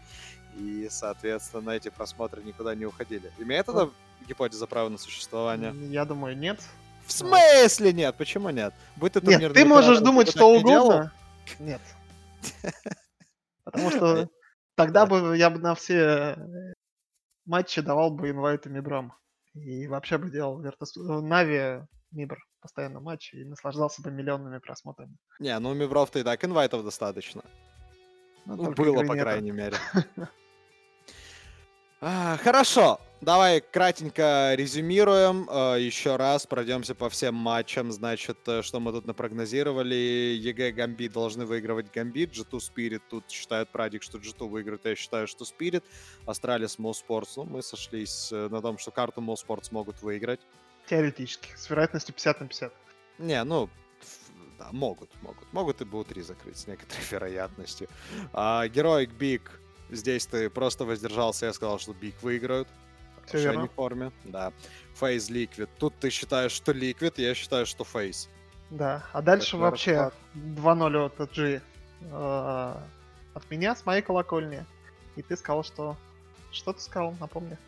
И, соответственно, эти просмотры никуда не уходили. Имеет это гипотеза права на существование? Я думаю, нет. В смысле нет? Почему нет? Будь ты Нет, турнирный ты можешь думать что угодно. Нет. Потому что тогда бы я бы на все э, матчи давал бы инвайты Мибрам. И вообще бы делал э, Нави Мибр постоянно матчи и наслаждался бы миллионными просмотрами. Не, ну у Мивров-то и так инвайтов достаточно. Но Ну, только было, по крайней мере. А, Хорошо. Давай кратенько резюмируем. э, Еще раз пройдемся по всем матчам. Значит, э, что мы тут напрогнозировали. EG Gambit должны выигрывать Gambit. G2 Spirit тут считают Прадик, что G2 выиграет. Я считаю, что Spirit. Astralis mousesports. Ну, мы сошлись э, на том, что карту mousesports могут выиграть. Теоретически, с вероятностью 50 на 50. Не, ну, да, могут, могут. Могут и БО-3 закрыть с некоторой вероятностью. А, Heroic BIG. Здесь ты просто воздержался, я сказал, что BIG выиграют. Верно. не в форме, да. FaZe Liquid. Тут ты считаешь, что Liquid, я считаю, что FaZe. Да, а дальше Такой вообще расклад. 2-0 от OG э, от меня, с моей колокольни. И ты сказал, что... Что ты сказал, напомни.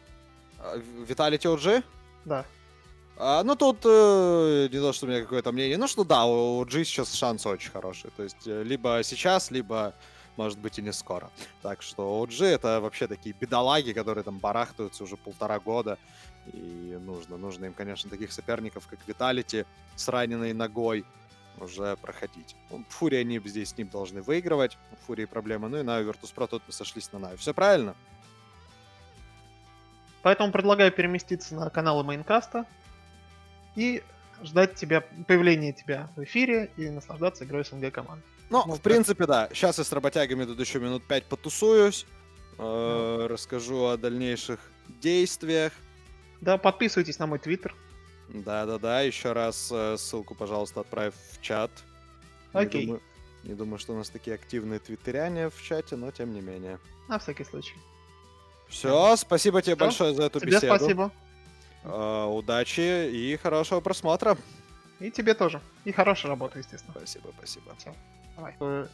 А, Vitality OG? Да. А, ну, тут э, не то, что у меня какое-то мнение. Ну, что да, у OG сейчас шанс очень хороший. То есть, э, либо сейчас, либо, может быть, и не скоро. Так что OG это вообще такие бедолаги, которые там барахтаются уже полтора года. И нужно, нужно им, конечно, таких соперников, как Vitality с раненой ногой уже проходить. Ну, FURIA, они здесь с ним должны выигрывать. У Фурии проблемы. Ну и на Virtus.pro тут мы сошлись на NAVI. Все правильно? Поэтому предлагаю переместиться на каналы Maincast а и ждать тебя, появления тебя в эфире и наслаждаться игрой СНГ команд. Ну, Ну, в принципе, да. Сейчас я с работягами тут еще минут пять потусуюсь. э, Расскажу о дальнейших действиях. Да, подписывайтесь на мой твиттер. Да-да-да, еще раз э, ссылку, пожалуйста, отправь в чат. Не Окей. думаю- Не думаю, что у нас такие активные твиттеряне в чате, но тем не менее. На всякий случай. Все, спасибо тебе Всё, большое за эту Тебе беседу. спасибо. Э, Удачи и хорошего просмотра. И тебе тоже. И хорошей работы, естественно. Спасибо, спасибо. Давай. Э,